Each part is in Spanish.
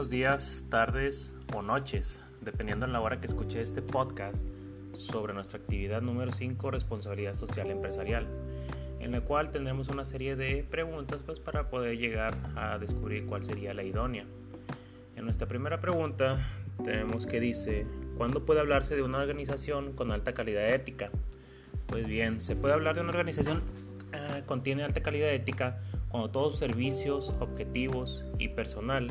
buenos días, tardes o noches, dependiendo en la hora que escuche este podcast sobre nuestra actividad número 5, responsabilidad social empresarial, en la cual tendremos una serie de preguntas pues, para poder llegar a descubrir cuál sería la idónea. En nuestra primera pregunta tenemos que dice, ¿cuándo puede hablarse de una organización con alta calidad ética? Pues bien, se puede hablar de una organización eh, contiene alta calidad ética cuando todos servicios, objetivos y personal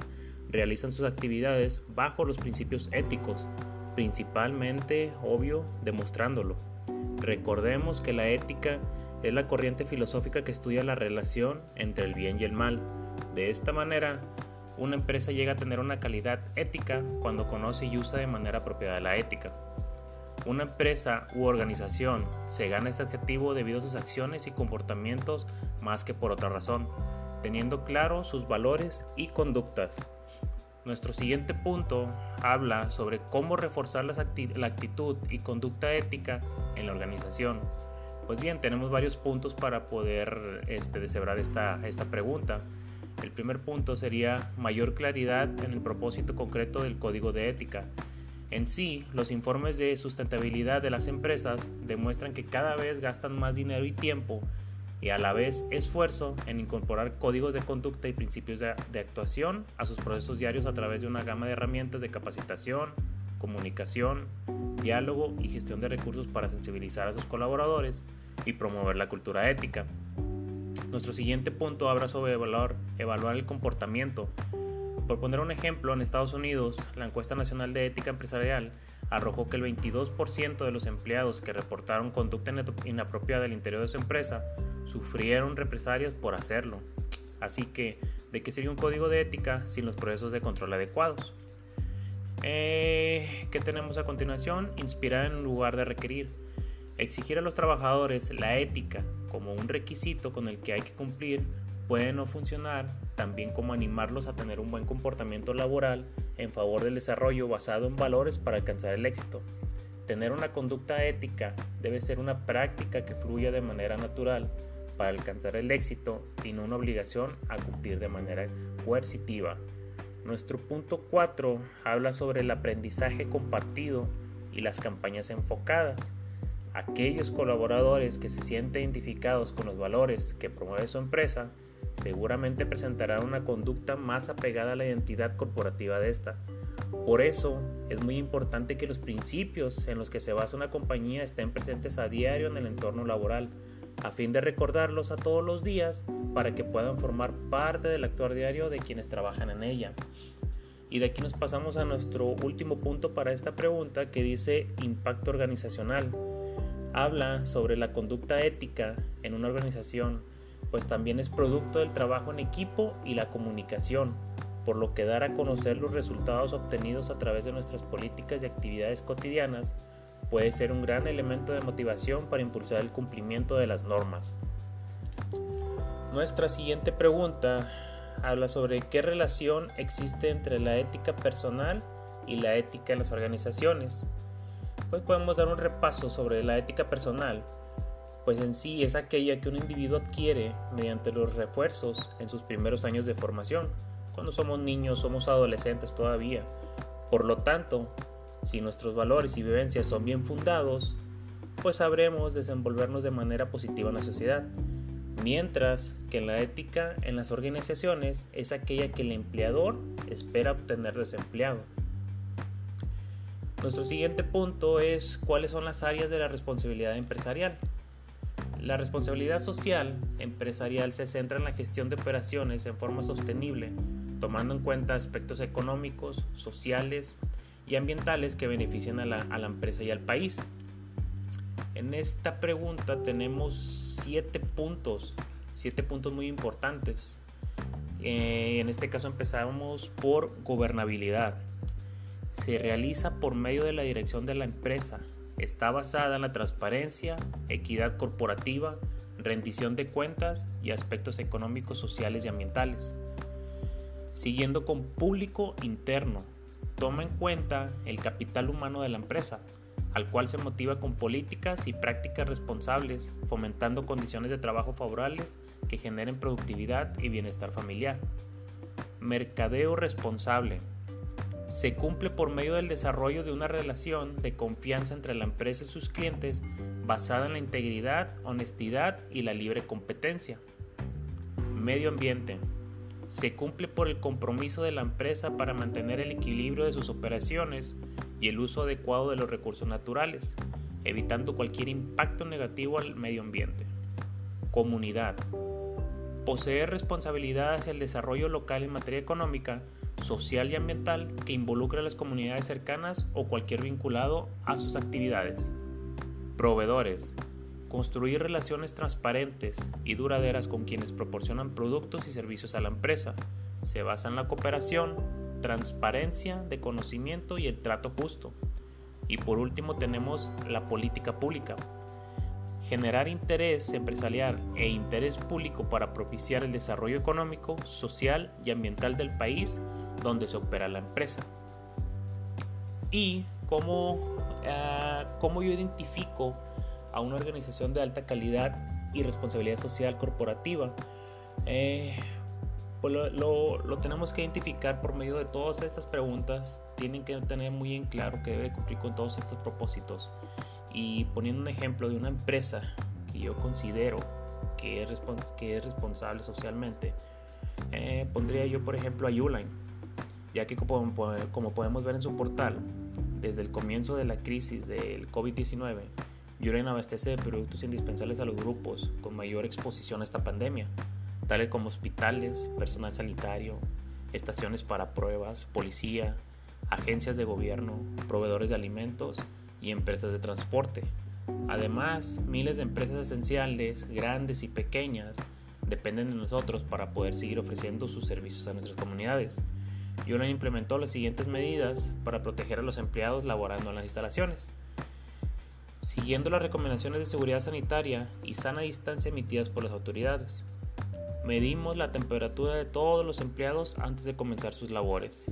realizan sus actividades bajo los principios éticos, principalmente, obvio, demostrándolo. Recordemos que la ética es la corriente filosófica que estudia la relación entre el bien y el mal. De esta manera, una empresa llega a tener una calidad ética cuando conoce y usa de manera apropiada la ética. Una empresa u organización se gana este adjetivo debido a sus acciones y comportamientos más que por otra razón, teniendo claro sus valores y conductas. Nuestro siguiente punto habla sobre cómo reforzar la actitud y conducta ética en la organización. Pues bien, tenemos varios puntos para poder este, deshebrar esta, esta pregunta. El primer punto sería mayor claridad en el propósito concreto del código de ética. En sí, los informes de sustentabilidad de las empresas demuestran que cada vez gastan más dinero y tiempo y a la vez esfuerzo en incorporar códigos de conducta y principios de, actuación a sus procesos diarios a través de una gama de herramientas de capacitación, comunicación, diálogo y gestión de recursos para sensibilizar a sus colaboradores y promover la cultura ética. Nuestro siguiente punto habla sobre evaluar, evaluar el comportamiento. Por poner un ejemplo, en Estados Unidos, la encuesta nacional de ética empresarial arrojó que el 22% de los empleados que reportaron conducta inapropiada al interior de su empresa sufrieron represalias por hacerlo. Así que, ¿de qué sería un código de ética sin los procesos de control adecuados? Eh, ¿Qué tenemos a continuación? Inspirar en lugar de requerir. Exigir a los trabajadores la ética como un requisito con el que hay que cumplir puede no funcionar, también como animarlos a tener un buen comportamiento laboral en favor del desarrollo basado en valores para alcanzar el éxito. Tener una conducta ética debe ser una práctica que fluya de manera natural para alcanzar el éxito y no una obligación a cumplir de manera coercitiva. Nuestro punto 4 habla sobre el aprendizaje compartido y las campañas enfocadas. Aquellos colaboradores que se sienten identificados con los valores que promueve su empresa seguramente presentarán una conducta más apegada a la identidad corporativa de esta. Por eso es muy importante que los principios en los que se basa una compañía estén presentes a diario en el entorno laboral, a fin de recordarlos a todos los días para que puedan formar parte del actuar diario de quienes trabajan en ella. Y de aquí nos pasamos a nuestro último punto para esta pregunta que dice impacto organizacional. Habla sobre la conducta ética en una organización, pues también es producto del trabajo en equipo y la comunicación, por lo que dar a conocer los resultados obtenidos a través de nuestras políticas y actividades cotidianas puede ser un gran elemento de motivación para impulsar el cumplimiento de las normas. Nuestra siguiente pregunta habla sobre qué relación existe entre la ética personal y la ética en las organizaciones. Pues podemos dar un repaso sobre la ética personal, pues en sí es aquella que un individuo adquiere mediante los refuerzos en sus primeros años de formación, cuando somos niños, somos adolescentes todavía. Por lo tanto, si nuestros valores y vivencias son bien fundados, pues sabremos desenvolvernos de manera positiva en la sociedad. Mientras que la ética en las organizaciones es aquella que el empleador espera obtener de empleado. Nuestro siguiente punto es cuáles son las áreas de la responsabilidad empresarial. La responsabilidad social empresarial se centra en la gestión de operaciones en forma sostenible, tomando en cuenta aspectos económicos, sociales, y ambientales que benefician a la, empresa y al país. En esta pregunta tenemos siete puntos, siete puntos muy importantes. Eh, en este caso empezamos por gobernabilidad. Se realiza por medio de la dirección de la empresa. Está basada en la transparencia, equidad corporativa, rendición de cuentas y aspectos económicos, sociales y ambientales. Siguiendo con público interno, toma en cuenta el capital humano de la empresa, al cual se motiva con políticas y prácticas responsables, fomentando condiciones de trabajo favorables que generen productividad y bienestar familiar. Mercadeo responsable se cumple por medio del desarrollo de una relación de confianza entre la empresa y sus clientes basada en la integridad, honestidad y la libre competencia. Medio ambiente. Se cumple por el compromiso de la empresa para mantener el equilibrio de sus operaciones y el uso adecuado de los recursos naturales, evitando cualquier impacto negativo al medio ambiente. Comunidad. Poseer responsabilidad hacia el desarrollo local en materia económica social y ambiental que involucre a las comunidades cercanas o cualquier vinculado a sus actividades. Proveedores. Construir relaciones transparentes y duraderas con quienes proporcionan productos y servicios a la empresa. Se basa en la cooperación, transparencia de conocimiento y el trato justo. Y por último tenemos la política pública, generar interés empresarial e interés público para propiciar el desarrollo económico, social y ambiental del país donde se opera la empresa. Y cómo, eh, cómo yo identifico a una organización de alta calidad y responsabilidad social corporativa. Eh, pues lo, lo, tenemos que identificar por medio de todas estas preguntas. Tienen que tener muy en claro que debe cumplir con todos estos propósitos. Y poniendo un ejemplo de una empresa que yo considero que es, que es responsable socialmente, eh, pondría yo por ejemplo a Uline, ya que como, como podemos ver en su portal, desde el comienzo de la crisis del COVID-19, Uline abastece de productos indispensables a los grupos con mayor exposición a esta pandemia, tales como hospitales, personal sanitario, estaciones para pruebas, policía, agencias de gobierno, proveedores de alimentos, y empresas de transporte. Además, miles de empresas esenciales, grandes y pequeñas, dependen de nosotros para poder seguir ofreciendo sus servicios a nuestras comunidades. Yulen implementó las siguientes medidas para proteger a los empleados laborando en las instalaciones. Siguiendo las recomendaciones de seguridad sanitaria y sana distancia emitidas por las autoridades. Medimos la temperatura de todos los empleados antes de comenzar sus labores.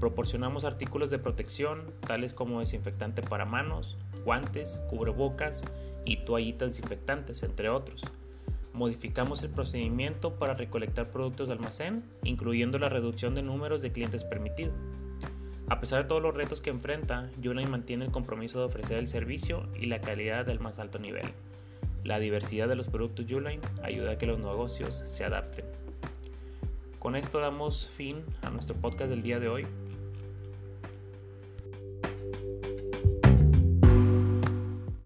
Proporcionamos artículos de protección tales como desinfectante para manos, guantes, cubrebocas y toallitas desinfectantes, entre otros. Modificamos el procedimiento para recolectar productos de almacén, incluyendo la reducción de números de clientes permitido. A pesar de todos los retos que enfrenta, Unite mantiene el compromiso de ofrecer el servicio y la calidad del más alto nivel. La diversidad de los productos Uline ayuda a que los negocios se adapten. Con esto damos fin a nuestro podcast del día de hoy.